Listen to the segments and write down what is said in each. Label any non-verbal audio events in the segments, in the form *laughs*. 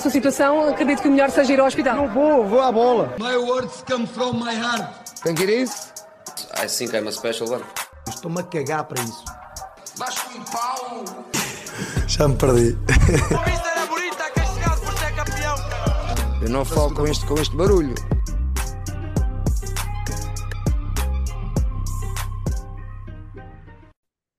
Essa situação, acredito que o melhor seja ir ao hospital. Não vou, vou à bola. My words come from my heart. Think it is? I think I'm a special one. Estou-me a cagar para isso. Vasco em pau. Já me perdi. *laughs* era bonita, que chegasse por ser campeão, cara. Eu não falo com este, com este barulho.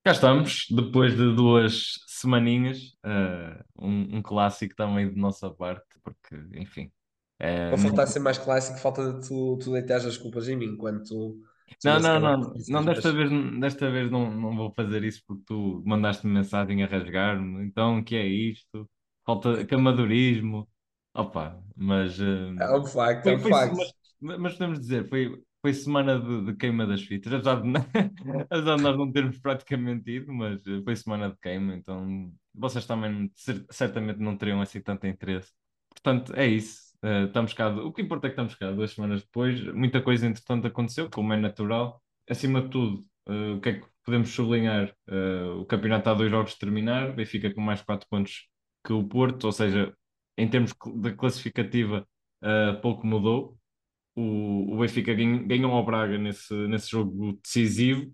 Cá estamos, depois de duas semaninhas, uh, um, um clássico também de nossa parte, porque, enfim. é Vou faltar a ser mais clássico, falta de tu, tu deitares as culpas em mim, enquanto tu. Não, não, não, não, desta vez, desta vez não, não vou fazer isso porque tu mandaste-me mensagem a rasgar-me, então o que é isto? Falta camadorismo, opa, mas, uh, É um facto, é um facto. mas, mas podemos dizer, foi, foi semana de, de queima das fitas, apesar de, *laughs* apesar de nós não termos praticamente ido, mas uh, foi semana de queima, então vocês também cer- certamente não teriam assim tanto interesse. Portanto, é isso. Uh, estamos cá, o que importa é que estamos cá duas semanas depois. Muita coisa entretanto aconteceu, como é natural. Acima de tudo, uh, o que é que podemos sublinhar? Uh, o campeonato está a dois jogos de terminar, Benfica com mais quatro pontos que o Porto, ou seja, em termos de classificativa, pouco mudou. O, o Benfica ganhou, ao Braga nesse, nesse jogo decisivo.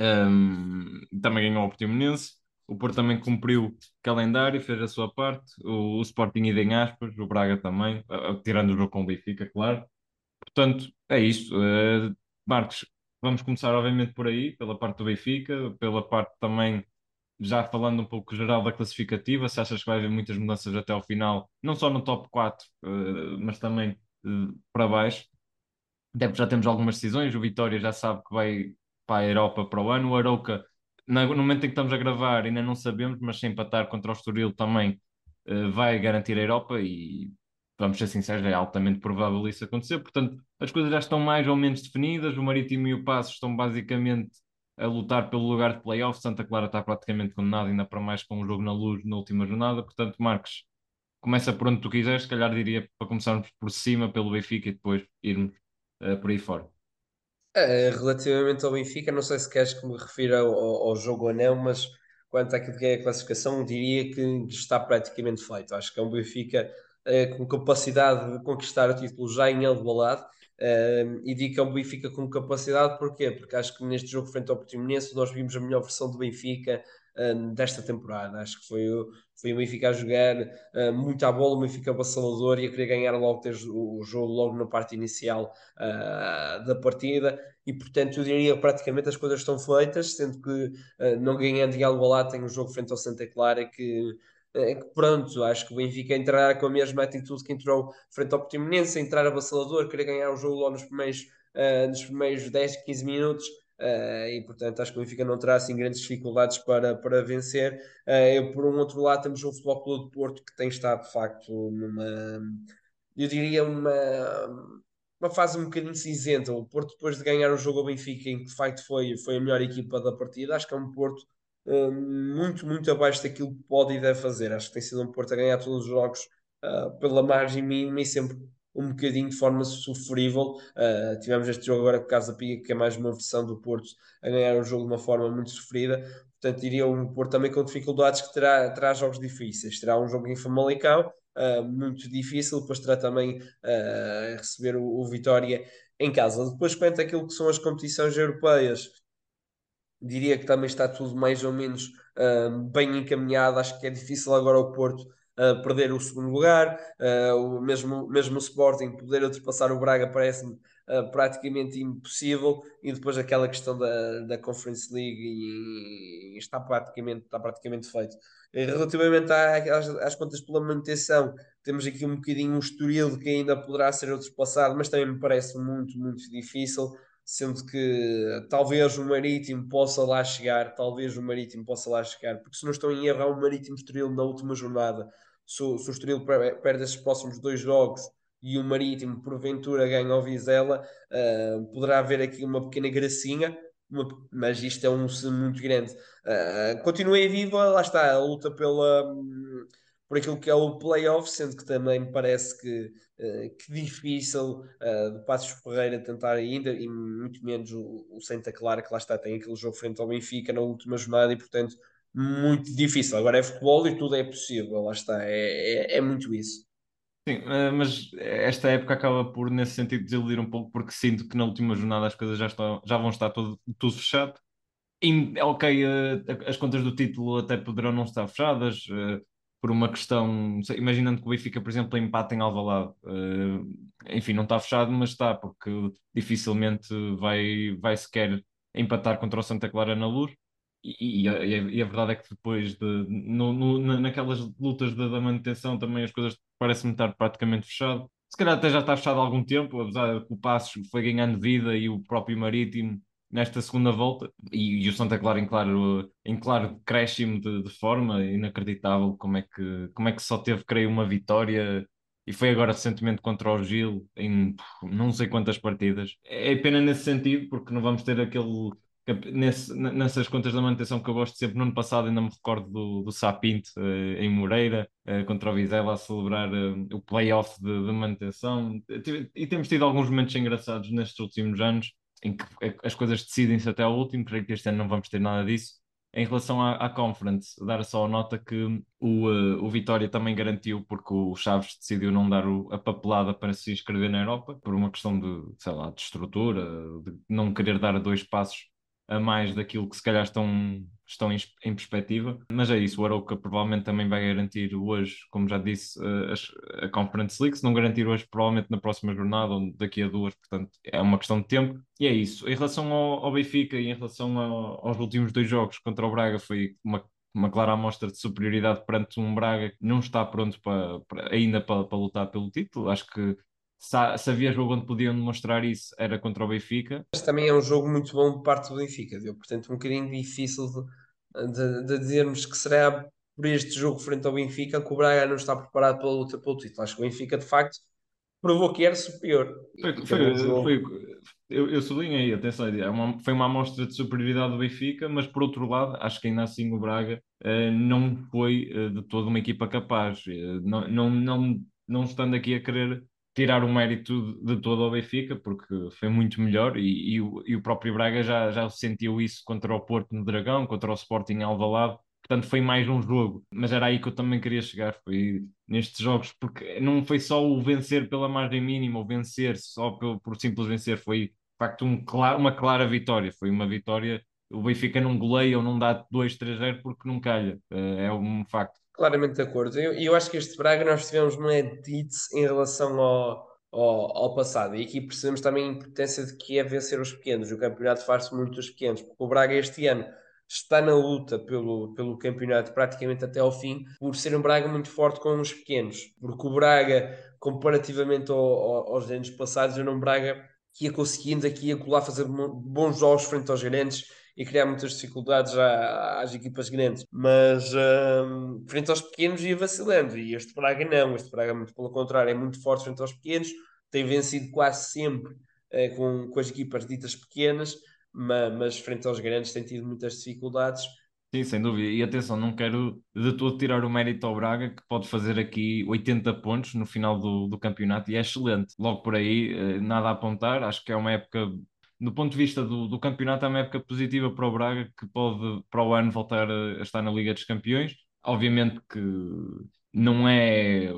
Um, também ganhou ao Portimonense. O Porto também cumpriu o calendário, fez a sua parte. O, o Sporting ida em aspas, o Braga também, tirando o jogo com o Benfica, claro. Portanto, é isto. Eh, Marcos, vamos começar obviamente por aí, pela parte do Benfica, pela parte também, já falando um pouco geral da classificativa, se achas que vai haver muitas mudanças até ao final, não só no top 4, eh, mas também para baixo. Até porque já temos algumas decisões. O Vitória já sabe que vai para a Europa para o ano. O Arouca, na- no momento em que estamos a gravar, ainda não sabemos, mas se empatar contra o Estoril também eh, vai garantir a Europa e vamos ser sinceros, é altamente provável isso acontecer. Portanto, as coisas já estão mais ou menos definidas. O Marítimo e o Paços estão basicamente a lutar pelo lugar de play-off. Santa Clara está praticamente condenado, ainda para mais com um jogo na luz na última jornada. Portanto, Marcos, começa por onde tu quiseres. Se calhar diria para começarmos por cima, pelo Benfica e depois irmos eh, por aí fora. Eh, relativamente ao Benfica, não sei se queres que me refira ao, ao- jogo ou não, mas quanto àquilo que é a classificação, diria que está praticamente feito. Acho que é um Benfica eh, com capacidade de conquistar o título já em Alvalade. Eh, e digo que é um Benfica com capacidade, porquê? Porque acho que neste jogo frente ao Portimonense nós vimos a melhor versão do Benfica eh, desta temporada. Acho que foi, foi o Benfica a jogar eh, muito à bola, o Benfica avassalador e a querer ganhar logo desde o jogo, logo na parte inicial ah, da partida e portanto eu diria praticamente as coisas estão feitas, sendo que ah, não ganhando em Alvalade tem um jogo frente ao Santa Clara que, eh, que pronto, acho que o Benfica entrará com a mesma atitude que entrou frente ao Portimonense, entrar avassalador, querer ganhar o jogo logo nos primeiros, ah, nos primeiros 10, 15 minutos ah, e portanto acho que o Benfica não terá assim grandes dificuldades para, para vencer. Ah, eu, por um outro lado temos o Futebol Clube do Porto que tem estado de facto numa eu diria uma, uma fase um bocadinho cinzenta. O Porto, depois de ganhar o jogo ao Benfica, em que de facto foi, foi a melhor equipa da partida, acho que é um Porto hum, muito, muito abaixo daquilo que pode e deve fazer. Acho que tem sido um Porto a ganhar todos os jogos pela margem mínima e sempre um bocadinho de forma sofrível. Ah, tivemos este jogo agora com Casa Pia, que é mais uma versão do Porto a ganhar o jogo de uma forma muito sofrida. Portanto, diria um Porto também com dificuldades que terá, terá jogos difíceis. Terá um jogo em Famalicão, ah, muito difícil, depois terá também ah, receber o, o Vitória em casa. Depois, quanto àquilo que são as competições europeias, diria que também está tudo mais ou menos ah, bem encaminhado. Acho que é difícil agora o Porto perder o segundo lugar, ah, o mesmo, mesmo o Sporting poder ultrapassar o Braga parece-me ah, praticamente impossível. E depois aquela questão da, da Conference League e, e está praticamente, está praticamente feito. Relativamente às, às contas pela manutenção, temos aqui um bocadinho um estoril que ainda poderá ser ultrapassado, mas também me parece muito, muito difícil sendo que talvez o Marítimo possa lá chegar, talvez o Marítimo possa lá chegar, porque se não estou em erro, há um Marítimo Estoril na última jornada. Se, o- se o Estoril per- perde esses próximos dois jogos e o Marítimo porventura ganha ao Vizela, ah, poderá haver aqui uma pequena gracinha, uma- mas isto é um se muito grande. Ah, continuei viva, lá está, a luta pela. hum, Por aquilo que é o playoff, sendo que também me parece que, eh, que difícil uh, de Passos Ferreira tentar ainda, e muito menos o, o Santa Clara, que lá está, tem aquele jogo frente ao Benfica na última jornada, e portanto muito difícil. Agora é futebol e tudo é possível, lá está, é, é, é muito isso. Sim, eh, mas esta época acaba por, nesse sentido, desiludir um pouco, porque sinto que na última jornada as coisas já, estão, já vão estar tudo, tudo fechado. E, ok, eh, as contas do título até poderão não estar fechadas, eh, por uma questão, imaginando que o Benfica, por exemplo, empate em Alvalade, enfim, não está fechado, mas está, porque dificilmente vai, vai sequer empatar contra o Santa Clara na Luz. E, e, a, e, a, verdade é que depois de no, no, naquelas lutas da, da, manutenção também as coisas parecem-me estar praticamente fechado. Se calhar até já está fechado há algum tempo, apesar de que o Passos foi ganhando vida e o próprio Marítimo nesta segunda volta e, e o Santa Clara em claro, em claro decréscimo de, de, forma inacreditável como é que como é que só teve creio uma vitória e foi agora recentemente contra o Gil em não sei quantas partidas é pena nesse sentido porque não vamos ter aquele Nesse, nessas contas da manutenção que eu gosto sempre, no ano passado ainda me recordo do, do Sapinto uh, em Moreira, uh, contra o Vizela, a celebrar uh, o playoff de, de manutenção. E temos tido alguns momentos engraçados nestes últimos anos, em que as coisas decidem-se até ao último, creio que este ano não vamos ter nada disso. Em relação à, à Conference, dar só a nota que o, o Vitória também garantiu, porque o Chaves decidiu não dar o, a papelada para se inscrever na Europa, por uma questão de, sei lá, de estrutura, de não querer dar dois passos a mais daquilo que se calhar estão, estão em, em perspectiva. Mas é isso, o Arouca provavelmente também vai garantir hoje, como já disse, a, a Conference League. Se não garantir hoje, provavelmente na próxima jornada ou daqui a duas, portanto é uma questão de tempo. E é isso. Em relação ao, ao Benfica e em relação ao, aos últimos dois jogos contra o Braga, foi uma uma clara amostra de superioridade perante um Braga que não está pronto para, para ainda para, para, lutar pelo título. Acho que se, havia jogo onde podiam demonstrar isso, era contra o Benfica. Mas também é um jogo muito bom por parte do Benfica, deu, portanto, um bocadinho difícil de, de, de, dizermos que será por este jogo frente ao Benfica que o Braga não está preparado para a luta pelo título. Acho que o Benfica, de facto, provou que era superior. Foi, foi, foi, eu, eu sublinhei, atenção, é uma, foi uma amostra de superioridade do Benfica, mas por outro lado, acho que ainda assim o Braga uh, não foi uh, de toda uma equipa capaz. Uh, não, não, não, não estando aqui a querer tirar o mérito de todo ao Benfica, porque foi muito melhor e, e, o, e, o, próprio Braga já, já sentiu isso contra o Porto no Dragão, contra o Sporting Alvalade, portanto foi mais um jogo, mas era aí que eu também queria chegar, foi nestes jogos, porque não foi só o vencer pela margem mínima, o vencer só por, por simples vencer, foi de facto um, uma clara vitória, foi uma vitória, o Benfica não goleia ou não dá 2-3-0 porque não calha, eh, é um facto. Claramente de acordo. E eu, eu, acho que este Braga nós tivemos uma edite em relação ao, ao, ao, passado. E aqui percebemos também a importância de que é vencer os pequenos. O campeonato faz-se muito dos pequenos, porque o Braga este ano está na luta pelo, pelo campeonato praticamente até ao fim, por ser um Braga muito forte com os pequenos. Porque o Braga, comparativamente ao, ao, aos anos passados, era um Braga que ia conseguindo aqui e acolá fazer bons jogos frente aos grandes e criar muitas dificuldades às equipas grandes. Mas um, frente aos pequenos ia vacilando. E este Braga não. Este Braga, muito pelo contrário, é muito forte frente aos pequenos. Tem vencido quase sempre uh, com, com as equipas ditas pequenas, mas, mas frente aos grandes tem tido muitas dificuldades. Sim, sem dúvida. E atenção, não quero de todo tirar o mérito ao Braga, que pode fazer aqui 80 pontos no final do, do campeonato e é excelente. Logo por aí, eh, nada a apontar. Acho que é uma época do ponto de vista do, do campeonato, é uma época positiva para o Braga, que pode para o ano voltar a, estar na Liga dos Campeões. Obviamente que não é,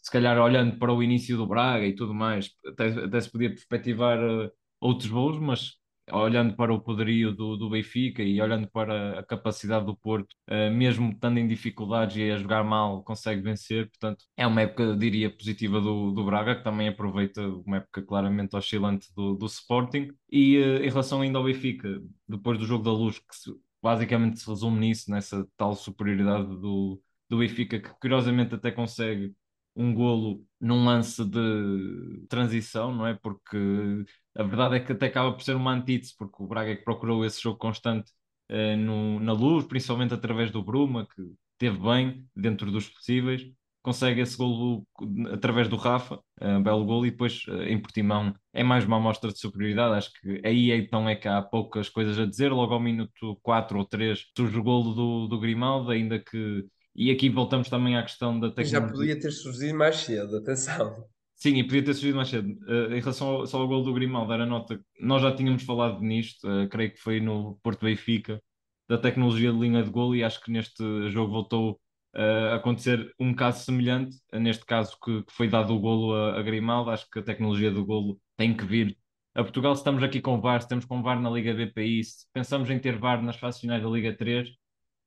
se calhar olhando para o início do Braga e tudo mais, até, até se podia perspectivar uh, outros voos, mas olhando para o poderio do, do Benfica e olhando para a capacidade do Porto, uh, mesmo estando em dificuldades e a jogar mal, consegue vencer. Portanto, é uma época, diria, positiva do, do Braga, que também aproveita uma época claramente oscilante do, do Sporting. E uh, em relação ainda ao Benfica, depois do jogo da luz, que se, basicamente se resume nisso, nessa tal superioridade do, do Benfica, que curiosamente até consegue um golo num lance de transição, não é? Porque a verdade é que até acaba por ser uma antítese, porque o Braga é que procurou esse jogo constante uh, no, na luz, principalmente através do Bruma, que teve bem dentro dos possíveis, consegue esse golo através do Rafa, uh, belo golo, e depois uh, em Portimão é mais uma amostra de superioridade. Acho que aí então é que há poucas coisas a dizer. Logo ao minuto 4 ou 3 surge o golo do, do Grimaldo, ainda que e aqui voltamos também à questão da tecnologia. Já podia ter surgido mais cedo, atenção. Sim, e podia ter surgido mais cedo. Uh, em relação ao, só ao gol do Grimaldo, era nota. Nós já tínhamos falado nisto, uh, creio que foi no Porto Benfica, da tecnologia de linha de golo e acho que neste jogo voltou uh, a acontecer um caso semelhante, neste caso que, que foi dado o golo a, a Grimaldo, acho que a tecnologia do golo tem que vir a Portugal, se estamos aqui com VAR, se estamos com VAR na Liga BPI, se pensamos em ter VAR nas fases finais da Liga 3,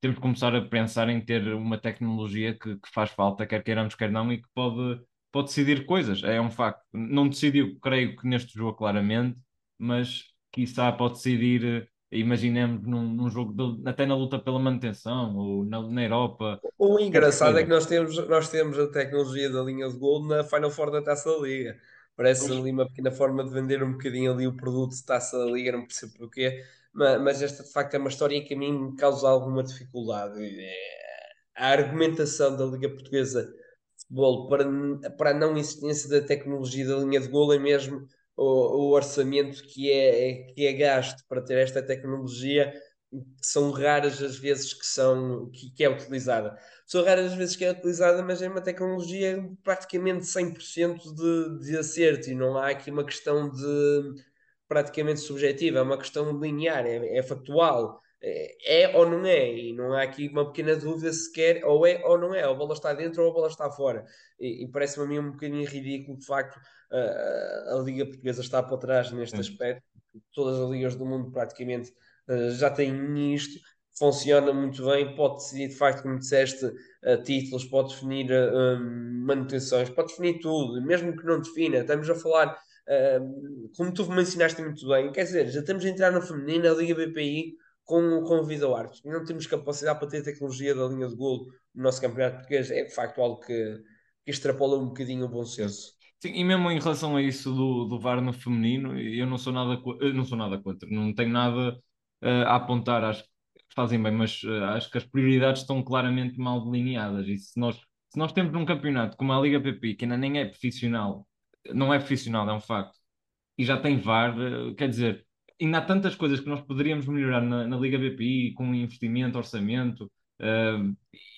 temos que começar a pensar em ter uma tecnologia que, que faz falta, quer queiramos, quer não, e que pode, pode decidir coisas. É um facto. Não decidiu, creio que neste jogo claramente, mas quiçá pode decidir imaginemos num, num jogo de, até na luta pela manutenção ou na, na Europa. O engraçado é que nós temos, nós temos a tecnologia da linha de gol na Final Four da Taça da Liga. Parece ali uma pequena forma de vender um bocadinho ali o produto de Taça da Liga, não percebo porquê, mas, esta de facto é uma história que a mim me causa alguma dificuldade. É, a argumentação da Liga Portuguesa de Futebol para, para a não existência da tecnologia da linha de gol é mesmo o, o orçamento que é, que é gasto para ter esta tecnologia são raras as vezes que são que, que, é utilizada. São raras as vezes que é utilizada, mas é uma tecnologia praticamente 100% de, de acerto e não há aqui uma questão de praticamente subjetiva, é uma questão linear, é, é factual. É, é, ou não é, e não há aqui uma pequena dúvida sequer, ou é ou não é, ou a bola está dentro ou a bola está fora. E, e parece-me a mim um bocadinho ridículo, de facto, a, a Liga Portuguesa está para trás neste aspecto. Todas as ligas do mundo praticamente uh, já têm isto, funciona muito bem, pode decidir, de facto, como disseste, uh, títulos, pode definir uh, manutenções, pode definir tudo, mesmo que não defina. Estamos a falar, como tu me ensinaste muito bem, quer dizer, já estamos a entrar na feminina, a Liga BPI, com, com o Vida Arte. E não temos capacidade para ter tecnologia da linha de golo no nosso campeonato português. É de facto algo que, que extrapola um bocadinho o bom senso. Sim, e mesmo em relação a isso do, do VAR no feminino, eu não sou nada, não sou nada contra, não tenho nada uh, a apontar, acho que fazem bem, mas uh, acho que as prioridades estão claramente mal delineadas. E se nós, se nós temos um campeonato como a Liga PP, que ainda nem é profissional, não é profissional, é um facto, e já tem VAR, uh, quer dizer, ainda há tantas coisas que nós poderíamos melhorar na, na Liga BPI, com investimento, orçamento,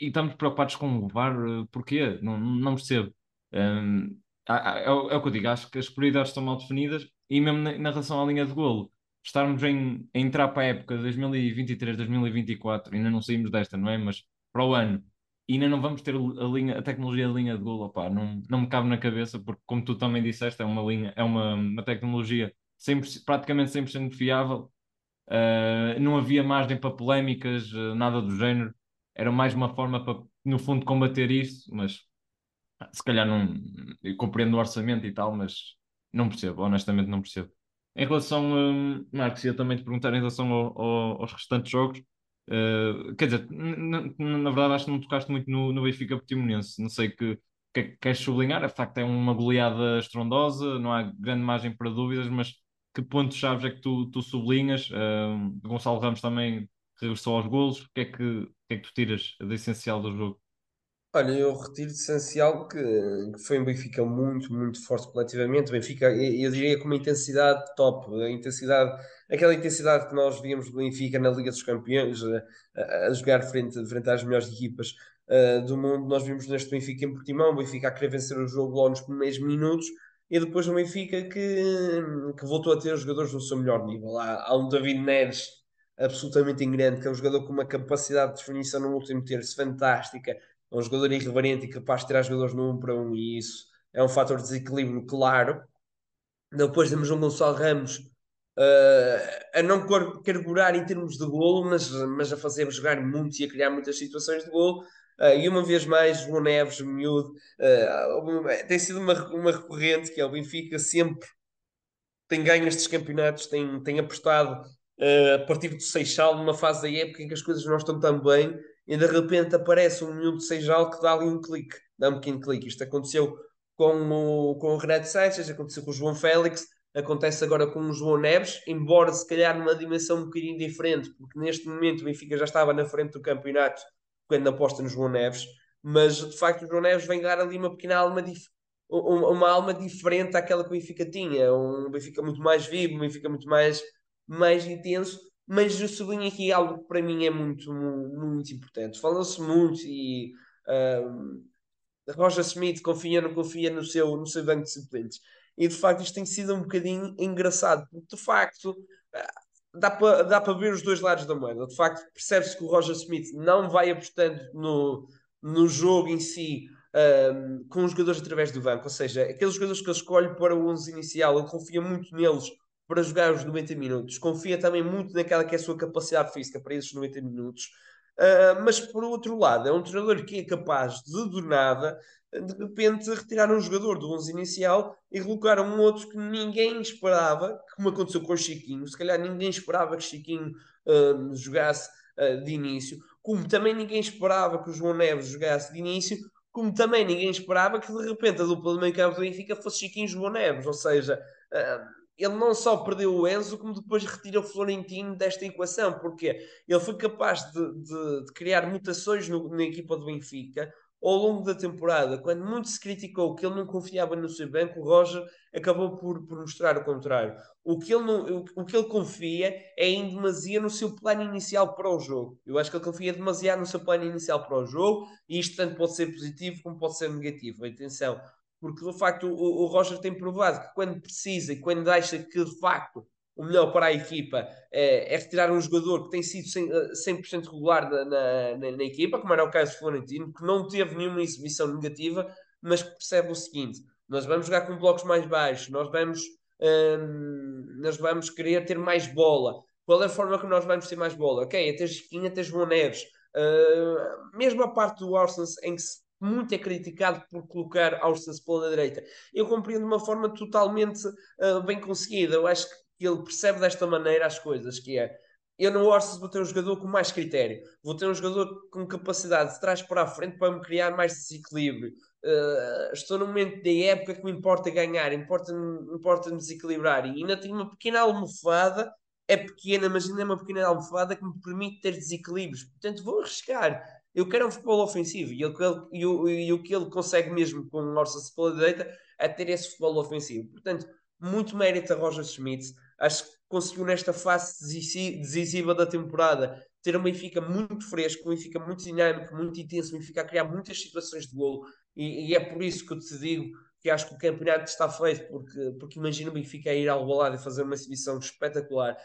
e estamos preocupados com o VAR, porquê? Não, não percebo. Um, é, é, o que eu digo, acho que as prioridades estão mal definidas e mesmo na, na relação à linha de golo, estarmos em, entrar para a época 2023, 2024, ainda não saímos desta, não é? Mas para o ano, e ainda não vamos ter a, linha, a tecnologia de linha de golo, opá, não, não me cabe na cabeça, porque como tu também disseste, é uma linha, é uma, uma tecnologia 100%, praticamente 100% fiável, uh, não havia margem para polémicas, uh, nada do género, era mais uma forma para, no fundo, combater isso, mas se calhar não compreendo o orçamento e tal, mas não percebo, honestamente não percebo. Em relação, um, Marcos, ia também te perguntar em relação ao, ao, aos restantes jogos. Uh, quer dizer, na verdade acho que não tocaste muito no, no Benfica Portimonense. Não sei que, que queres sublinhar, a facto é uma goleada estrondosa, não há grande margem para dúvidas, mas que pontos-chave é que tu, tu sublinhas? Uh, Gonçalo Ramos também regressou aos golos. O que é que, que, é que tu tiras do essencial do jogo? Olha, eu retiro de essencial que, que foi um Benfica muito, muito forte coletivamente. Benfica, eu, eu diria com uma intensidade top, a intensidade, aquela intensidade que nós víamos do Benfica na Liga dos Campeões, a, a jogar frente, frente às melhores equipas uh, do mundo. Nós vimos neste Benfica em Portimão, o Benfica a querer vencer o jogo logo nos primeiros minutos, e depois o Benfica que, que voltou a ter os jogadores no seu melhor nível. Há, há um David Neres absolutamente grande, que é um jogador com uma capacidade de definição no último terço fantástica é um jogador irreverente e capaz de tirar jogadores no 1 para 1 e isso é um fator de desequilíbrio claro. Depois temos um Gonçalo Ramos uh, a não carburar em termos de golo, mas, mas a fazer jogar muito e a criar muitas situações de golo. Uh, e uma vez mais, João Neves, miúdo, uh, tem sido uma, uma recorrente que é o Benfica sempre tem ganho estes campeonatos, tem, tem apostado a partir do Seixal numa fase da época em que as coisas não estão tão bem e de repente aparece um miúdo de Seixal que dá ali um clique, dá um pequeno clique. Isto aconteceu com o, com o Renato Sanches, aconteceu com o João Félix, acontece agora com o João Neves, embora se calhar numa dimensão um bocadinho diferente, porque neste momento o Benfica já estava na frente do campeonato quando aposta no João Neves, mas de facto o João Neves vem dar ali uma pequena alma uma alma diferente àquela que o Benfica tinha, um Benfica muito mais vivo, um Benfica muito mais, mais intenso, mas eu sublinho aqui algo que para mim é muito, muito importante. Fala-se muito e um, Roger Smith confia não confia no seu, no seu banco de suplentes. E de facto isto tem sido um bocadinho engraçado, porque de facto dá para dá para ver os dois lados da moeda. De facto, percebe-se que o Roger Smith não vai apostando no, no jogo em si um, com os jogadores através do banco, ou seja, aqueles jogadores que ele escolhe para o 11 inicial, ele confia muito neles para jogar os 90 minutos, confia também muito naquela que é a sua capacidade física para esses 90 minutos. Uh, mas por outro lado, é um treinador que é capaz de, do nada, de repente, retirar um jogador do 11 inicial e colocar um outro que ninguém esperava, como aconteceu com o Chiquinho. Se calhar ninguém esperava que Chiquinho uh, jogasse uh, de início, como também ninguém esperava que o João Neves jogasse de início, como também ninguém esperava que de repente a dupla de meio campo do Benfica fosse Chiquinho João Neves, ou seja, ele não só perdeu o Enzo, como depois retira o Florentino desta equação, porque ele foi capaz de, de, de criar mutações no, na equipa do Benfica ao longo da temporada, quando muito se criticou que ele não confiava no seu banco, o Roger acabou por, por mostrar o contrário. O que, ele não, o, o, que ele confia é em demasia no seu plano inicial para o jogo. Eu acho que ele confia demasiado no seu plano inicial para o jogo, e isto tanto pode ser positivo como pode ser negativo. Atenção, porque de facto o, o Roger tem provado que quando precisa e quando acha que de facto o melhor para a equipa é, é retirar um jogador que tem sido 100%, 100 regular na, na, na, equipa, como era o caso de Florentino, que não teve nenhuma exibição negativa, mas que percebe o seguinte: nós vamos jogar com blocos mais baixos, nós vamos, hum, nós vamos querer ter mais bola. Qual é a forma que nós vamos ter mais bola? Ok, até Chiquinha, até João Neves. Uh, mesmo a parte do Arsenal em que se muito é criticado por colocar Austin pela direita. Eu compreendo de uma forma totalmente uh, bem conseguida. Eu acho que ele percebe desta maneira as coisas, que é eu no Orsens vou ter um jogador com mais critério, vou ter um jogador com capacidade de trás para a frente para me criar mais desequilíbrio. Uh, estou num momento da época que me importa ganhar, importa-me importa desequilibrar e ainda tenho uma pequena almofada, é pequena, mas ainda é uma pequena almofada que me permite ter desequilíbrios. Portanto, vou arriscar eu quero um futebol ofensivo e, e, o, e o que ele consegue mesmo com o Orsa pela direita é ter esse futebol ofensivo. Portanto, muito mérito a Roger Schmidt. Acho que conseguiu nesta fase decisiva da temporada ter um Benfica muito fresco, um Benfica muito dinâmico, muito intenso, um Benfica a criar muitas situações de golo e, e, é por isso que eu te digo que acho que o campeonato está feito, porque, porque imagina o Benfica a ir ao balado e fazer uma exibição espetacular.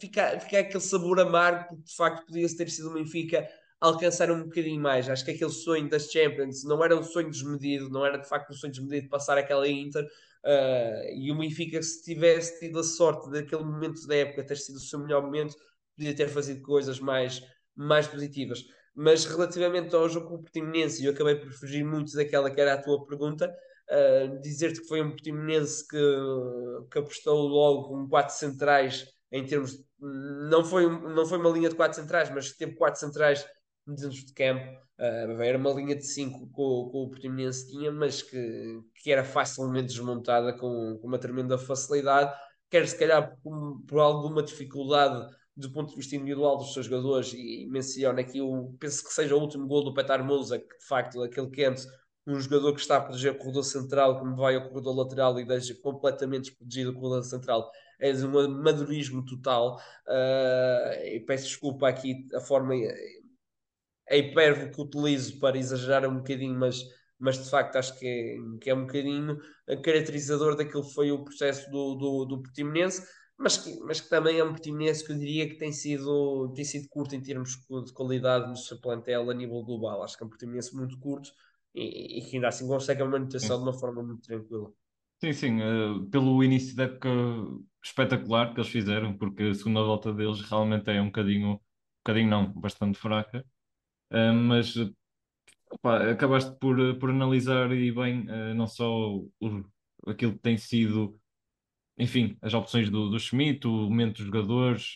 Fica, fica aquele sabor amargo, porque de facto podia ter sido o Benfica alcançar um bocadinho mais. Acho que aquele sonho das Champions não era um sonho desmedido, não era de facto um sonho desmedido de passar aquela Inter. Uh, e o Benfica, se tivesse tido a sorte daquele momento da época ter sido o seu melhor momento, podia ter feito coisas mais, mais positivas. Mas relativamente ao jogo com o Portimonense, eu acabei por fugir muito daquela que era a tua pergunta. Uh, dizer-te que foi um Portimonense que, que apostou logo com quatro centrais em termos. Não foi, não foi uma linha de quatro centrais, mas teve quatro centrais dentro de campo. Uh, era uma linha de cinco que o Portimonense tinha, mas que, que era facilmente desmontada com, com uma tremenda facilidade. Quer se calhar por, por alguma dificuldade do ponto de vista individual dos seus jogadores, e menciona aqui, eu penso que seja o último gol do Petar Mousa, que de facto aquele quente, um jogador que está a proteger o corredor central, como vai ao corredor lateral e deixa completamente desprotegido o corredor central, é de um madurismo total. Uh, e peço desculpa aqui a forma a hipérbole que utilizo para exagerar um bocadinho, mas, mas de facto acho que é, que é um bocadinho caracterizador daquilo que foi o processo do, do, do Portimonense, mas que, mas que também é um Portimonense que eu diria que tem sido, tem sido curto em termos de qualidade no seu plantel a nível global. Acho que é um Portimonense muito curto e, e que ainda assim consegue a manutenção de uma forma muito tranquila. Sim, sim, uh, pelo início da época espetacular que eles fizeram, porque a segunda volta deles realmente é um bocadinho, um bocadinho não, bastante fraca, uh, mas opa, acabaste por, por analisar e bem uh, não só o, aquilo que tem sido, enfim, as opções do, do Schmidt, o momento dos jogadores,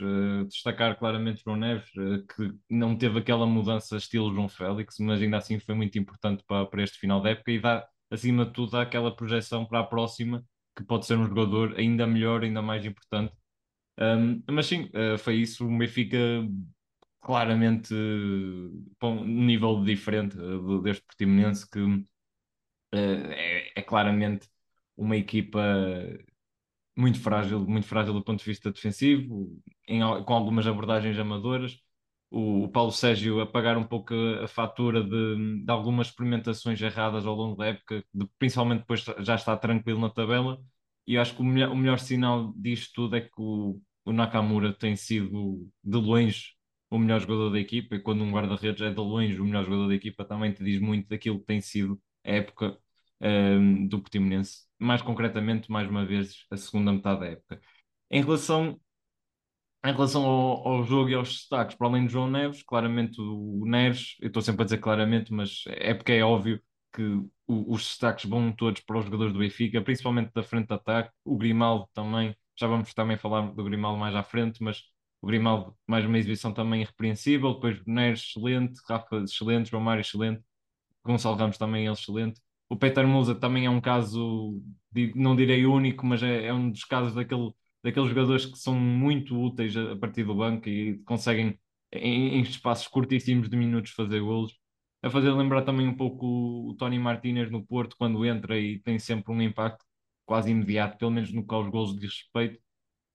destacar claramente João Neves, que não teve aquela mudança estilo João Félix, mas ainda assim foi muito importante para, para este final da época e dá acima de tudo, há aquela projeção para a próxima, que pode ser um jogador ainda melhor, ainda mais importante. Um, mas sim, uh, foi isso. O Benfica claramente uh, um nível diferente uh, deste Portimonense, que é, é, claramente uma equipa muito frágil, muito frágil do ponto de vista defensivo, em, com algumas abordagens amadoras o, o Paulo Sérgio a pagar um pouco a, fatura de, de, algumas experimentações erradas ao longo da época, de, principalmente depois já está tranquilo na tabela. E eu acho que o melhor, o melhor sinal disto tudo é que o, o Nakamura tem sido de longe o melhor jogador da equipa, e quando um guarda-redes é de longe o melhor jogador da equipa, também te diz muito daquilo que tem sido a época um, do Portimonense, mais concretamente, mais uma vez, a segunda metade da época. Em relação, em relação ao, ao jogo e aos destaques, para além de João Neves, claramente o Neres, eu estou sempre a dizer claramente, mas é porque é óbvio que o, os destaques vão todos para os jogadores do Benfica, principalmente da frente de ataque, o Grimaldo também, já vamos também falar do Grimaldo mais à frente, mas o Grimaldo, mais uma exibição também irrepreensível, depois Neres excelente, Rafa excelente, João Mário excelente, Gonçalo Ramos também é excelente. O Peter Musa também é um caso, não direi único, mas é, é um dos casos daquele, daqueles jogadores que são muito úteis a, partir do banco e conseguem, em, espaços curtíssimos de minutos, fazer golos. A fazer lembrar também um pouco o, Tony Martinez no Porto, quando entra e tem sempre um impacto quase imediato, pelo menos no que aos golos de respeito.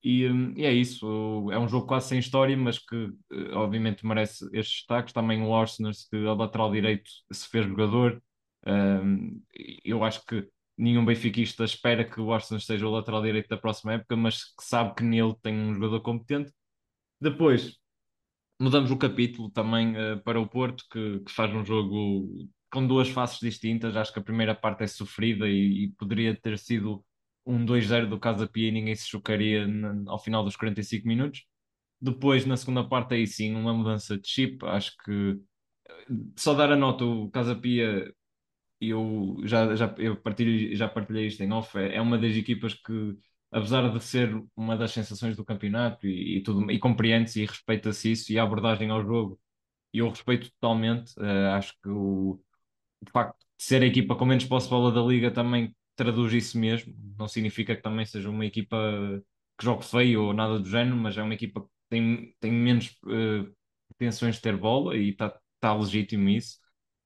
E, hum, e, é isso, é um jogo quase sem história, mas que eh, obviamente merece estes destaques. Também o Arsenal, que a lateral direito se fez jogador. Um, eu acho que nenhum benfiquista espera que o Arsenal seja o lateral direito da próxima época, mas que sabe que nele tem um jogador competente. Depois, mudamos o capítulo também uh, para o Porto, que, que, faz um jogo com duas faces distintas. Acho que a primeira parte é sofrida e, e poderia ter sido um 2-0 do Casa Pia e ninguém se chocaria na, ao final dos 45 minutos. Depois, na segunda parte, aí sim, uma mudança de chip. Acho que eh, só dar a nota, o Casa Pia, eu já, já, eu partilho, já partilhei isto em off, é, é uma das equipas que, apesar de ser uma das sensações do campeonato e, e tudo, e compreende-se e respeita-se isso e a abordagem ao jogo, eu respeito totalmente. Uh, acho que o, o facto de ser a equipa com menos posse de bola da liga também traduz isso mesmo. Não significa que também seja uma equipa que jogue feio ou nada do género, mas é uma equipa que tem, tem menos uh, pretensões de ter bola e está tá legítimo isso.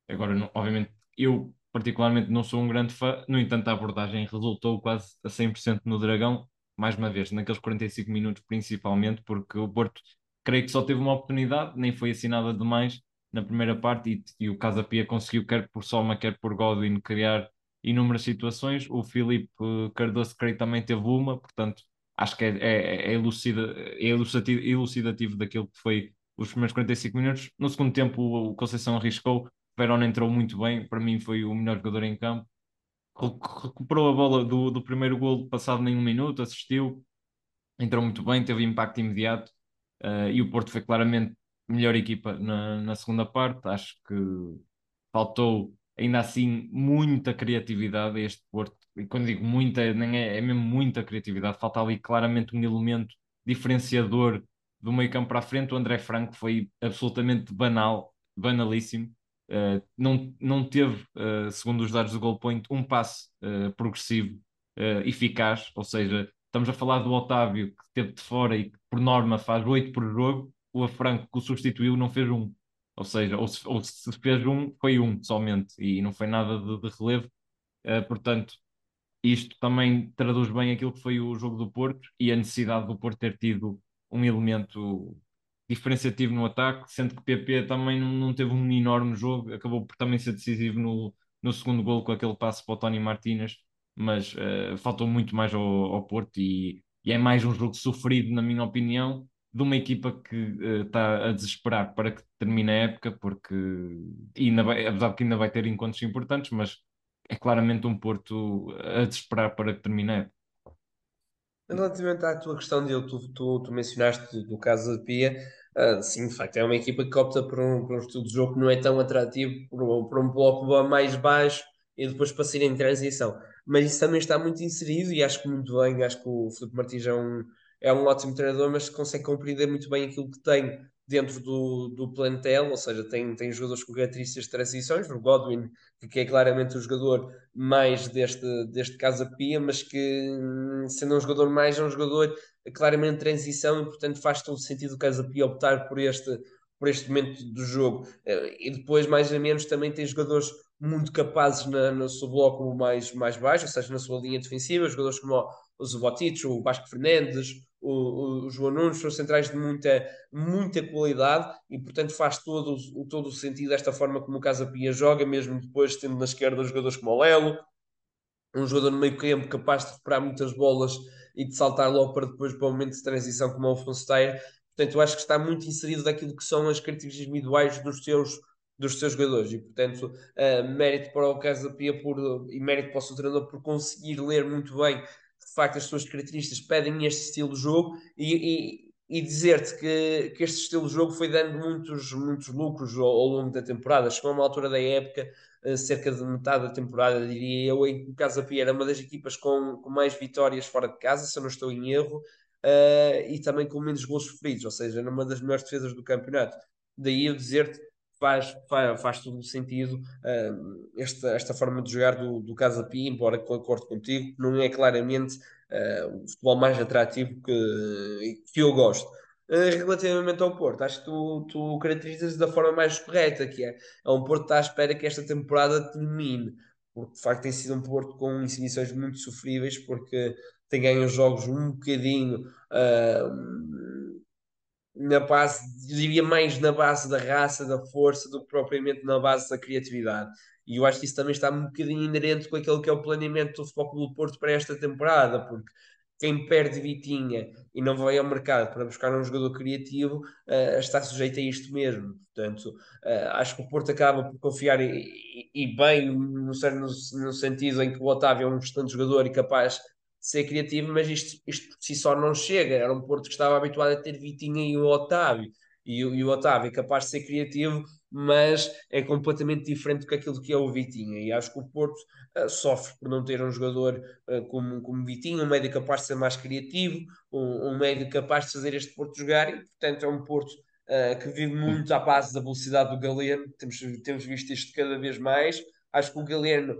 Agora, não, obviamente, eu particularmente não sou um grande fã, no entanto, a abordagem resultou quase a 100% no Dragão, mais uma vez, naqueles 45 minutos principalmente, porque o Porto creio que só teve uma oportunidade, nem foi assinada demais na primeira parte e, e o Casa Pia conseguiu, quer por Soma, quer por Godwin, criar inúmeras situações. O Filipe Cardoso creio também teve uma, portanto acho que é, é, é, elucida, é elucidativo, elucidativo daquilo que foi os primeiros 45 minutos. No segundo tempo o Conceição arriscou, o Verona entrou muito bem, para mim foi o melhor jogador em campo. Recuperou a bola do, do primeiro golo passado nenhum minuto, assistiu, entrou muito bem, teve impacto imediato uh, e o Porto foi claramente melhor equipa na, na segunda parte. Acho que faltou ainda assim muita criatividade a este Porto. E quando digo muita, nem é, é mesmo muita criatividade. Falta ali claramente um elemento diferenciador do meio campo para a frente. O André Franco foi absolutamente banal, banalíssimo. Uh, não, não teve, uh, segundo os dados do Goal Point, um passe uh, progressivo eficaz. Ou seja, estamos a falar do Otávio, que esteve de fora e que, por norma, faz oito por jogo. O Franco, que o substituiu, não fez um. Ou seja, ou se, ou se fez um, foi um somente e não foi nada de, de relevo. Portanto, isto também traduz bem aquilo que foi o jogo do Porto e a necessidade do Porto ter tido um elemento diferenciativo no ataque, sendo que PP também não, não teve um enorme jogo, acabou por também ser decisivo no, no segundo gol com aquele passe para o Tony Martínez, mas uh, faltou muito mais ao, ao Porto e, e, é mais um jogo sofrido, na minha opinião, de uma equipa que está uh, a desesperar para que termine a época, porque ainda vai, apesar de que ainda vai ter encontros importantes, mas é claramente um Porto a desesperar para que termine a época. Relativamente à tua questão de tu, tu, tu mencionaste do caso da Pia, uh, sim, de facto, é uma equipa que opta por um, por um estilo de jogo que não é tão atrativo, por por um bloco mais baixo e depois para sair em transição. Mas isso também está muito inserido e acho que muito bem, acho que o Filipe Martins é um, é um ótimo treinador, mas consegue compreender muito bem aquilo que tem dentro do, do plantel, ou seja, tem, tem jogadores com características de transições, o Godwin, que é claramente o jogador mais deste, deste Casa Pia, mas que sendo um jogador mais, é um jogador claramente de transição e portanto faz todo sentido o Casa Pia optar por este, por este momento do jogo. Eh, e depois, mais ou menos, também tem jogadores muito capazes na, no seu bloco mais, mais baixo, ou seja, na sua linha defensiva, jogadores como o Zubotic, o Vasco Fernandes, o, o, João Nunes, são centrais de muita, muita qualidade e, portanto, faz todo, o, todo o sentido esta forma como o Casa Pia joga, mesmo depois tendo na esquerda jogadores como o Lelo, um jogador no meio campo capaz de recuperar muitas bolas e de saltar logo para depois para o momento de transição como o Afonso Taia. Portanto, eu acho que está muito inserido daquilo que são as características individuais dos seus, dos seus jogadores e, portanto, uh, mérito para o Casa Pia por, e mérito para o seu treinador por conseguir ler muito bem de facto as suas características pedem este estilo de jogo e, e e dizer-te que, que este estilo de jogo foi dando muitos, muitos lucros ao, ao longo da temporada. Chegou a uma altura da época eh, cerca de metade da temporada, diria eu, em que o Casa Pia era uma das equipas com, com mais vitórias fora de casa, se eu não estou em erro, uh, e também com menos gols sofridos, ou seja, numa das melhores defesas do campeonato. Daí eu dizer-te faz, faz, faz todo o sentido uh, esta, esta forma de jogar do, do Casa Pia, embora concordo contigo, não é claramente uh, o futebol mais atrativo que, que eu gosto. Eh, relativamente ao Porto, acho que tu, tu caracterizas da forma mais correta, que é, é um Porto que está à espera que esta temporada termine, porque de facto tem sido um Porto com exibições muito sofríveis, porque tem ganho os jogos um bocadinho na base, diria mais na base da raça, da força, do que propriamente na base da criatividade. E eu acho que isso também está um bocadinho inerente com aquele que é o planeamento do Futebol Clube do Porto para esta temporada, porque quem perde Vitinha e não vai ao mercado para buscar um jogador criativo uh, está sujeito a isto mesmo. Portanto, uh, acho que o Porto acaba por confiar e, e, e bem no, no, no, sentido em que o Otávio é um excelente jogador e capaz ser criativo, mas isto, isto por si só não chega. Era um Porto que estava habituado a ter Vitinha e o Otávio. E, e o Otávio é capaz de ser criativo, mas é completamente diferente do que aquilo que é o Vitinha. E acho que o Porto uh, sofre por não ter um jogador uh, como, como Vitinha, um médio capaz de ser mais criativo, um, um médio capaz de fazer este Porto jogar, e portanto é um Porto uh, que vive muito à base da velocidade do Galeno. Temos, temos visto isto cada vez mais. Acho que o Galeno,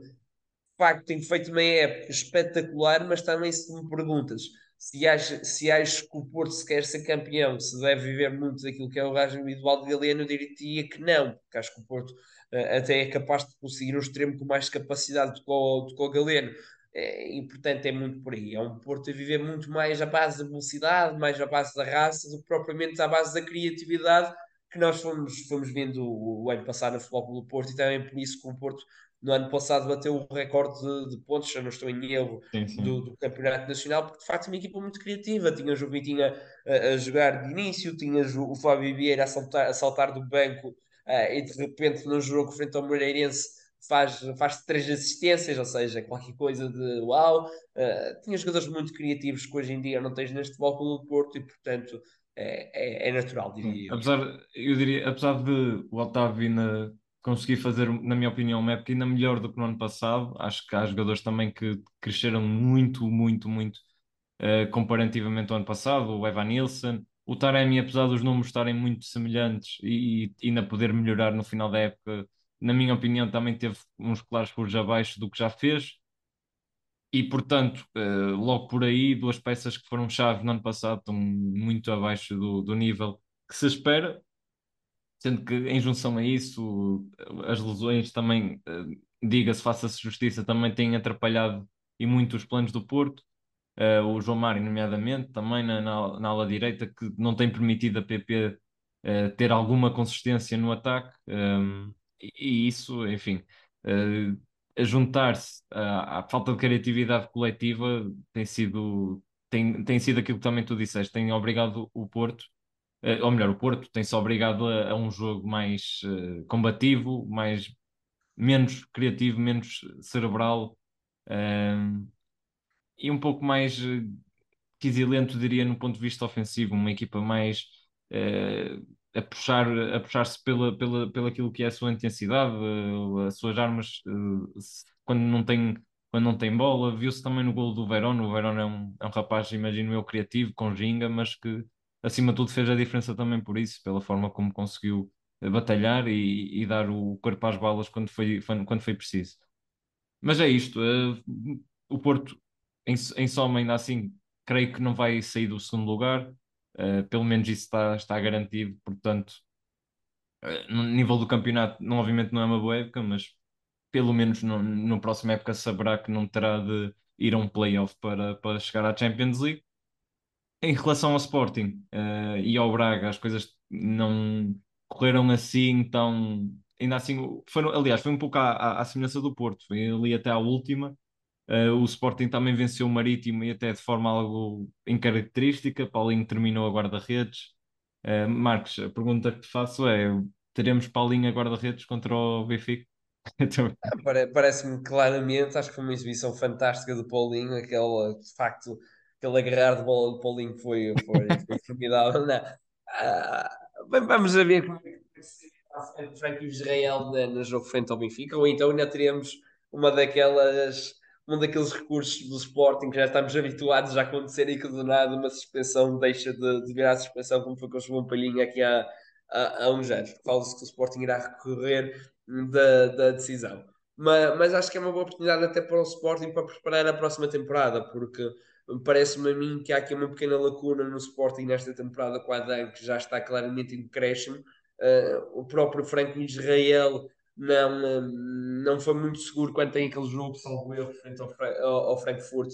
facto, tem feito uma época espetacular, mas também se me perguntas se acho, se acho que o Porto se quer ser campeão, se deve viver muito daquilo que é o rasgo individual de Galeno, eu diria que não, porque acho que o Porto uh, até é capaz de conseguir um extremo com mais capacidade do que o, do que o Galeno. É, e portanto é muito por aí. É um Porto a viver muito mais à base da velocidade, mais à base da raça, do que propriamente à base da criatividade que nós fomos, fomos vendo o, o ano passado no Futebol do Porto e também por isso que o Porto no ano passado bateu o recorde de, de pontos, se não estou em erro, sim, sim. Do, do, Campeonato Nacional, porque de facto é uma equipa muito criativa. Tinhas o Vitinha a, a, jogar de início, tinhas o, o Fábio Vieira a saltar, a saltar do banco uh, e de repente num jogo frente ao Moreirense faz, faz três assistências, ou seja, qualquer coisa de uau. Uh, tinha jogadores muito criativos que hoje em dia não tens neste futebol do Porto e portanto é, é, é natural, diria eu. Apesar, eu diria, apesar de o Otávio na consegui fazer, na minha opinião, uma época ainda melhor do que no ano passado. Acho que há jogadores também que cresceram muito, muito, muito uh, comparativamente ao ano passado. O Evan Nilsson, o Taremi, apesar dos números estarem muito semelhantes e, e ainda poder melhorar no final da época, na minha opinião, também teve uns claros furos abaixo do que já fez. E, portanto, uh, logo por aí, duas peças que foram chave no ano passado estão muito abaixo do, do nível que se espera sendo que em junção a isso, as lesões também, eh, diga-se, faça-se justiça, também têm atrapalhado e muito os planos do Porto. Uh, o João Mário, nomeadamente, também na, na, na ala direita, que não tem permitido a PP uh, eh, ter alguma consistência no ataque, um, ehm, e, isso, enfim, uh, a juntar-se à, à, falta de criatividade coletiva tem sido, tem, tem sido aquilo que também tu disseste, tem obrigado o Porto ou melhor, o Porto tem-se obrigado a, a, um jogo mais uh, combativo, mais, menos criativo, menos cerebral uh, e um pouco mais quisilento, diria, no ponto de vista ofensivo, uma equipa mais a puxar a puxar-se pela, pela, pela aquilo que é a sua intensidade, as suas armas quando não tem quando não tem bola, viu-se também no golo do Verón, o Verón é um, é um rapaz, imagino eu, criativo, com ginga, mas que acima de tudo fez a diferença também por isso, pela forma como conseguiu eh, batalhar e, e dar o corpo às balas quando foi, quando foi preciso. Mas é isto, uh, o Porto, em, em soma, ainda assim, creio que não vai sair do segundo lugar, uh, pelo menos isso está, está garantido, portanto, uh, no nível do campeonato, não, obviamente não é uma boa época, mas pelo menos no, no próximo época saberá que não terá de ir a um playoff para, para chegar à Champions League em relação ao Sporting uh, e ao Braga, as coisas não correram assim tão. Ainda assim, foram, aliás, foi um pouco à, à, à semelhança do Porto, foi ali até à última. Uh, o Sporting também venceu o Marítimo e até de forma algo incaracterística. Paulinho terminou a guarda-redes. Uh, Marcos, a pergunta que te faço é: teremos Paulinho a guarda-redes contra o Benfica? *laughs* Parece-me claramente, acho que foi uma exibição fantástica do Paulinho, aquele, de facto, aquele agarrar de bola do Paulinho foi, foi, foi *laughs* formidável. Não. Ah, vamos ver como é que a Frank Israel no jogo frente ao Benfica, ou então ainda teremos uma daquelas um daqueles recursos do Sporting que já estamos habituados a acontecer e que do nada uma suspensão deixa de, de virar suspensão, como foi com o João Palhinha aqui há, há, há uns anos. Fala-se que o Sporting irá recorrer da, da decisão. Mas, mas, acho que é uma boa oportunidade até para o Sporting para preparar a próxima temporada, porque parece-me a mim que há aqui uma pequena lacuna no Sporting nesta temporada com a Adam, que já está claramente em decréscimo. Uh, o próprio Franco Israel não, não foi muito seguro quando tem aquele jogo, salvo erro, frente ao, ao, ao Frankfurt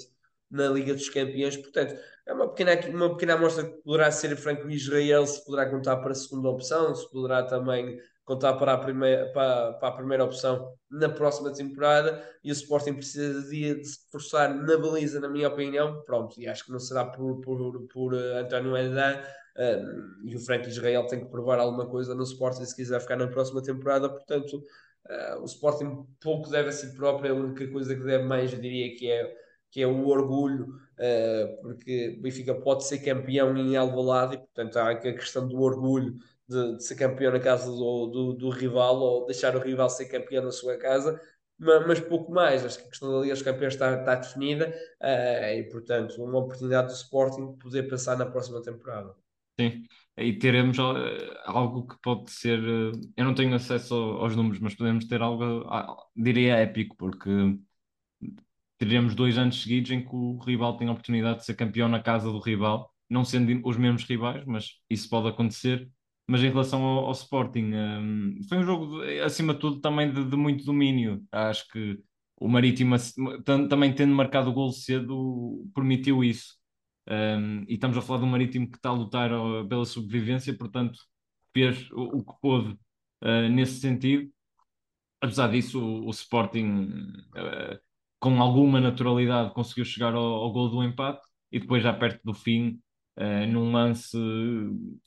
na Liga dos Campeões. Portanto, é uma pequena, uma pequena amostra que poderá ser Franco Israel, se poderá contar para a segunda opção, se poderá também contar para a primeira, para, para a primeira opção na próxima temporada. E o Sporting precisa de, se forçar na baliza, na minha opinião. Pronto, e acho que não será por, por, por uh, António Edan. Uh, e o Frank Israel tem que provar alguma coisa no Sporting se quiser ficar na próxima temporada. Portanto, uh, o Sporting pouco deve a si próprio. A única coisa que deve mais, eu diria que é que é o orgulho, uh, porque Benfica pode ser campeão em Alvalade, e portanto há a questão do orgulho de, de ser campeão na casa do, do, do, rival ou deixar o rival ser campeão na sua casa, mas, mas pouco mais. Acho que a questão da Liga dos Campeões está, está definida uh, e, portanto, uma oportunidade do Sporting poder pensar na próxima temporada. Sim, e teremos uh, algo que pode ser. Uh, eu não tenho acesso aos números, mas podemos ter algo, diria épico, porque teremos dois anos seguidos em que o rival tem a oportunidade de ser campeão na casa do rival, não sendo os mesmos rivais, mas isso pode acontecer. Mas em relação ao, ao Sporting, um, foi um jogo, de, acima de tudo, também de, de, muito domínio. Acho que o Marítimo, também tendo marcado o gol cedo, permitiu isso. Um, e estamos a falar um Marítimo que está a lutar pela sobrevivência, portanto, fez o, o que pôde uh, nesse sentido. Apesar disso, o, o Sporting uh, com alguma naturalidade conseguiu chegar ao, ao gol do empate e depois já perto do fim, uh, num lance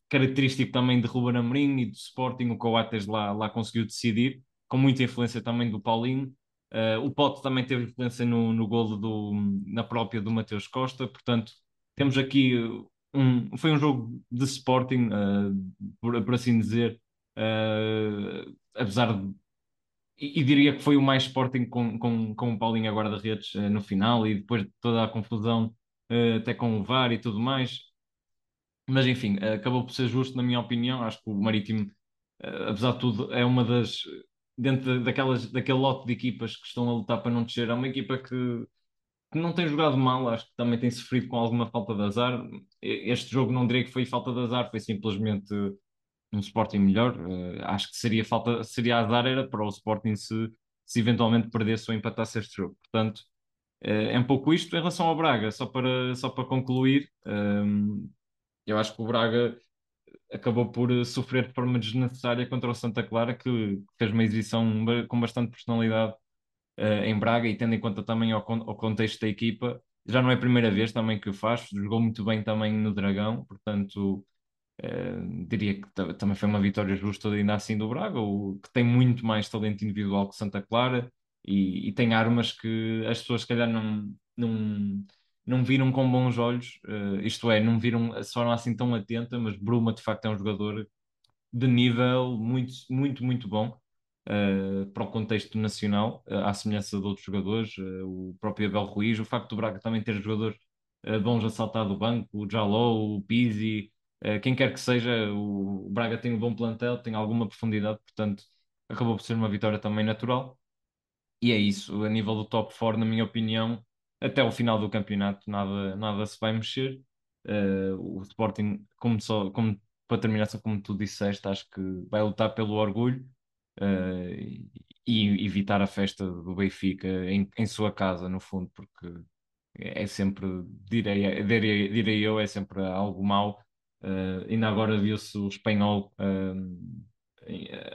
característico também de Ruben Amorim e do Sporting, o Coates lá, lá conseguiu decidir, com muita influência também do Paulinho. Uh, o Pote também teve influência no, no golo do, na própria do Mateus Costa, portanto, temos aqui um, foi um jogo de Sporting, uh, por, por, assim dizer, uh, apesar de e, diria que foi o mais Sporting com, com, com o Paulinho a guarda-redes uh, no final e depois de toda a confusão até com o VAR e tudo mais. Mas enfim, acabou por ser justo, na minha opinião. Acho que o Marítimo, apesar de tudo, é uma das. Dentro daquelas, daquele lote de equipas que estão a lutar para não descer, é uma equipa que, que não tem jogado mal, acho que também tem sofrido com alguma falta de azar. Este jogo não diria que foi falta de azar, foi simplesmente um Sporting melhor. Uh, acho que seria falta, seria azar era para o Sporting se, se eventualmente perdesse ou empatasse este jogo. Portanto, uh, é um pouco isto em relação ao Braga, só para, só para concluir. Um, ehm, eu acho que o Braga acabou por sofrer de forma desnecessária contra o Santa Clara, que fez uma exibição com bastante personalidade uh, em Braga e tendo em conta também o, o contexto da equipa. Já não é a primeira vez também que o faz, jogou muito bem também no Dragão, portanto Uh, diria que também foi uma vitória justa ainda assim do Braga, o, que tem muito mais talento individual que Santa Clara e, e, tem armas que as pessoas se calhar não, não, não viram com bons olhos, uh, isto é, não viram de forma assim tão atenta, mas Bruma de facto é um jogador de nível muito, muito, muito bom uh, para o contexto nacional, à semelhança de outros jogadores, o próprio Abel Ruiz, o facto do Braga também ter jogadores bons a saltar do banco, o Jaló, o Pizzi, quem quer que seja, o Braga tem um bom plantel, tem alguma profundidade, portanto, acabou por ser uma vitória também natural. E é isso, a nível do top 4, na minha opinião, até o final do campeonato nada, nada se vai mexer. Uh, o Sporting, como, só, como para terminar, só como tu disseste, acho que vai lutar pelo orgulho uh, e evitar a festa do Benfica em, em sua casa, no fundo, porque é sempre, direi, direi, direi eu, é sempre algo mau Uh, ainda agora viu-se o espanhol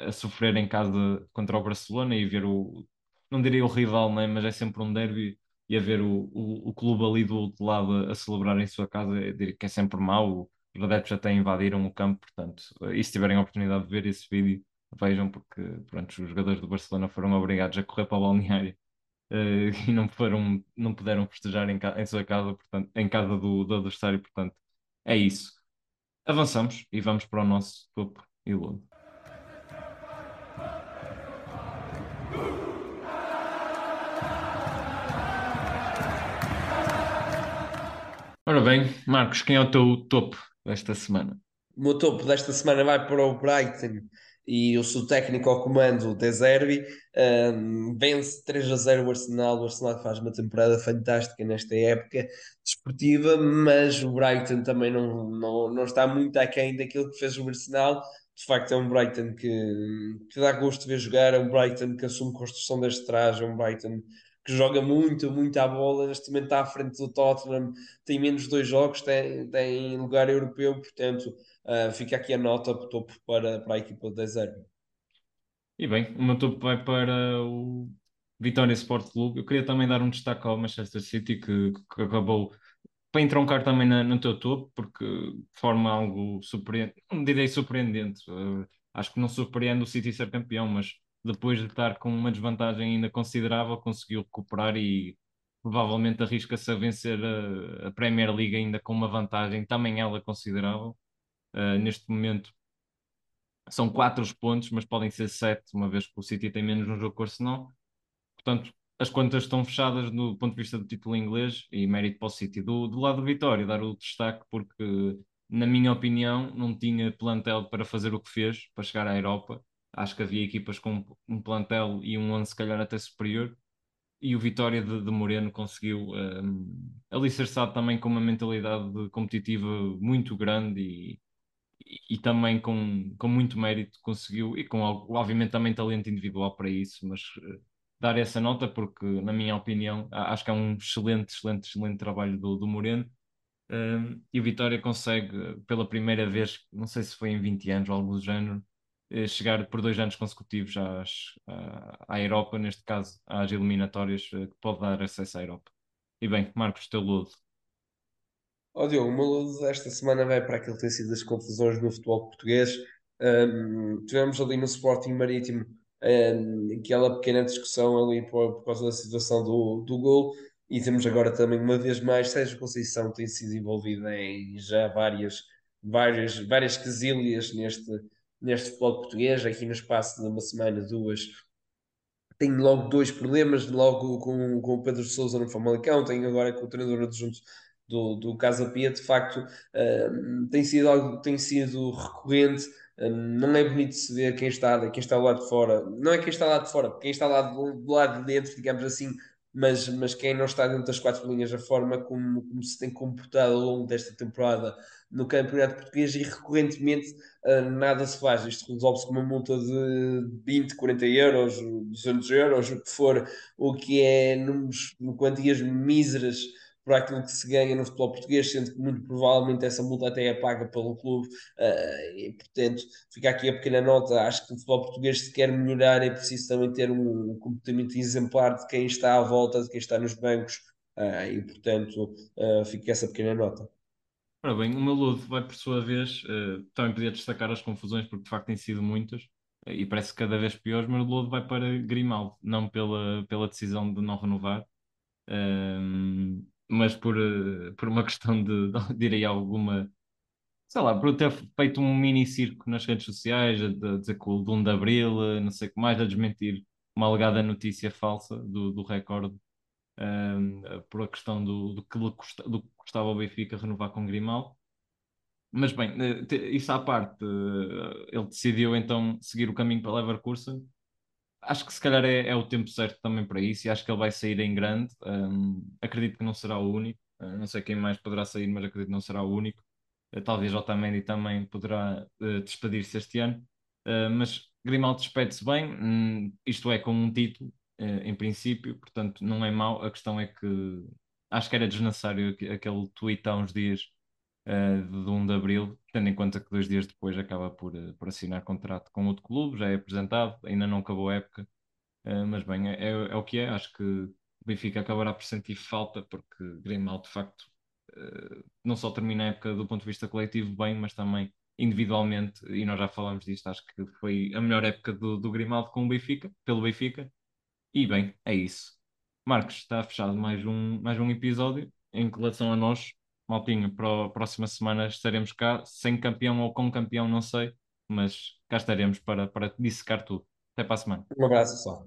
a sofrer em casa contra o Barcelona e ver o, não diria o rival, né, mas é sempre um derby e a ver o, o, o clube ali do outro lado a, celebrar em sua casa, diria que é sempre mau. Os adeptos até invadiram o campo, portanto, e se tiverem a oportunidade de ver esse vídeo, vejam, porque pronto, os jogadores do Barcelona foram obrigados a correr para o balneário eh, *laughs* e não foram, não puderam festejar em, ca- em sua casa, portanto, em casa do, do adversário, portanto, é isso. Avançamos e vamos para o nosso topo e lodo. Ora bem, Marcos, quem é o teu topo desta semana? O meu topo desta semana vai para o Brighton e o seu técnico ao comando, De Zerbi, um, vence 3 a 0 o Arsenal. O Arsenal faz uma temporada fantástica nesta época desportiva, mas o Brighton também não, não, não está muito aquém daquilo que fez o Arsenal. De facto, é um Brighton que, que dá gosto de ver jogar, é um Brighton que assume construção desde trás, é um Brighton que joga muito, muito à bola. Neste momento está à frente do Tottenham, tem menos dois jogos, tem, tem lugar europeu, portanto. Uh, fica aqui a nota para topo para, para a equipa de Zerbi. E bem, o meu topo vai para o Vitória Sport Clube. Eu queria também dar um destaque ao Manchester City, que, que acabou para entroncar também na, no teu topo, porque forma algo surpreendente, não direi surpreendente, uh, acho que não surpreende o City ser campeão, mas depois de estar com uma desvantagem ainda considerável, conseguiu recuperar e provavelmente arrisca-se a vencer a, a Premier League ainda com uma vantagem, também ela considerável. Uh, neste momento são quatro os pontos, mas podem ser sete, uma vez que o City tem menos no jogo que o Arsenal. Portanto, as contas estão fechadas do ponto de vista do título inglês e mérito para o City. Do, do lado do Vitória, dar o destaque porque, na minha opinião, não tinha plantel para fazer o que fez, para chegar à Europa. Acho que havia equipas com um plantel e um 11 se calhar até superior. E o Vitória de, de Moreno conseguiu um, alicerçado também com uma mentalidade competitiva muito grande e, e, também com, com muito mérito conseguiu, e com obviamente também talento individual para isso, mas uh, dar essa nota porque, na minha opinião, acho que é um excelente, excelente, excelente trabalho do, do Moreno. Uh, e o Vitória consegue, pela primeira vez, não sei se foi em 20 anos ou algo do género, chegar por dois anos consecutivos às, à, Europa, neste caso às eliminatórias, que pode dar acesso à Europa. E bem, Marcos, teu ludo. Ó Diogo, o meu luz esta semana vai para aquilo que tem sido as confusões no futebol português. Um, tivemos ali no Sporting Marítimo um, aquela pequena discussão ali por, por causa da situação do, do gol e temos agora também uma vez mais Sérgio Conceição tem sido envolvido em já várias, várias, várias quesilhas neste, neste futebol português, aqui no espaço de uma semana, duas, tem logo dois problemas, logo com, com o Pedro Sousa no Famalicão, tem agora com o treinador adjunto do, do Casa Pia, de facto, uh, tem, sido algo, tem sido recorrente. Uh, não é bonito se ver quem está, quem está lá de fora, não é quem está lá de fora, quem está lá do, do lado de dentro, digamos assim, mas, mas quem não está dentro das quatro linhas, a forma como, como se tem comportado ao longo desta temporada no Campeonato Português e recorrentemente uh, nada se faz. Isto resolve-se com uma multa de 20, 40 euros, 200 euros, o que for, o que é números, quantias míseras por aquilo que se ganha no futebol português, sendo que muito provavelmente essa multa até é paga pelo clube, uh, e portanto fica aqui a pequena nota. Acho que o futebol português, se quer melhorar, é preciso também ter um comportamento exemplar de quem está à volta, de quem está nos bancos, uh, e portanto uh, fica essa pequena nota. Ora bem, o meu ludo vai por sua vez, também podia destacar as confusões, porque de facto têm sido muitas e parece cada vez piores, mas o Lodo vai para Grimaldo, não pela, pela decisão de não renovar, mas por, uh, por uma questão de, *laughs* de, direi alguma, sei lá, por ter feito um mini circo nas redes sociais, a, dizer que o 1 de Abril, não sei o que mais, a desmentir uma alegada notícia falsa do, do recorde, um, por a questão do, do, que lhe custa, do que custava ao Benfica renovar com Grimaldo. Mas bem, isso à parte, ele decidiu então seguir o caminho para Leverkusen, acho que se calhar é, é, o tempo certo também para isso e acho que ele vai sair em grande. Um, acredito que não será o único. Uh, não sei quem mais poderá sair, mas acredito que não será o único. Uh, talvez Otamendi também poderá uh, despedir-se este ano. mas Grimaldo despede-se bem, um, isto é, com um título, em princípio, portanto não é mau. A questão é que acho que era desnecessário aquele tweet há uns dias de 1 de Abril, tendo em conta que dois dias depois acaba por, uh, por assinar contrato com outro clube, já é apresentado, ainda não acabou a época, uh, mas bem, é, é, o que é, acho que o Benfica acabará por sentir falta, porque Grimaldo, de facto, eh, não só termina a época do ponto de vista coletivo bem, mas também individualmente, e nós já falamos disto, acho que foi a melhor época do, do Grimaldo com o Benfica, pelo Benfica, e bem, é isso. Marcos, está fechado mais um, mais um episódio em relação a nós. Maltinho, para a próxima semana estaremos cá, sem campeão ou com campeão, não sei, mas cá estaremos para, para dissecar tudo. Até para a semana. Um abraço só.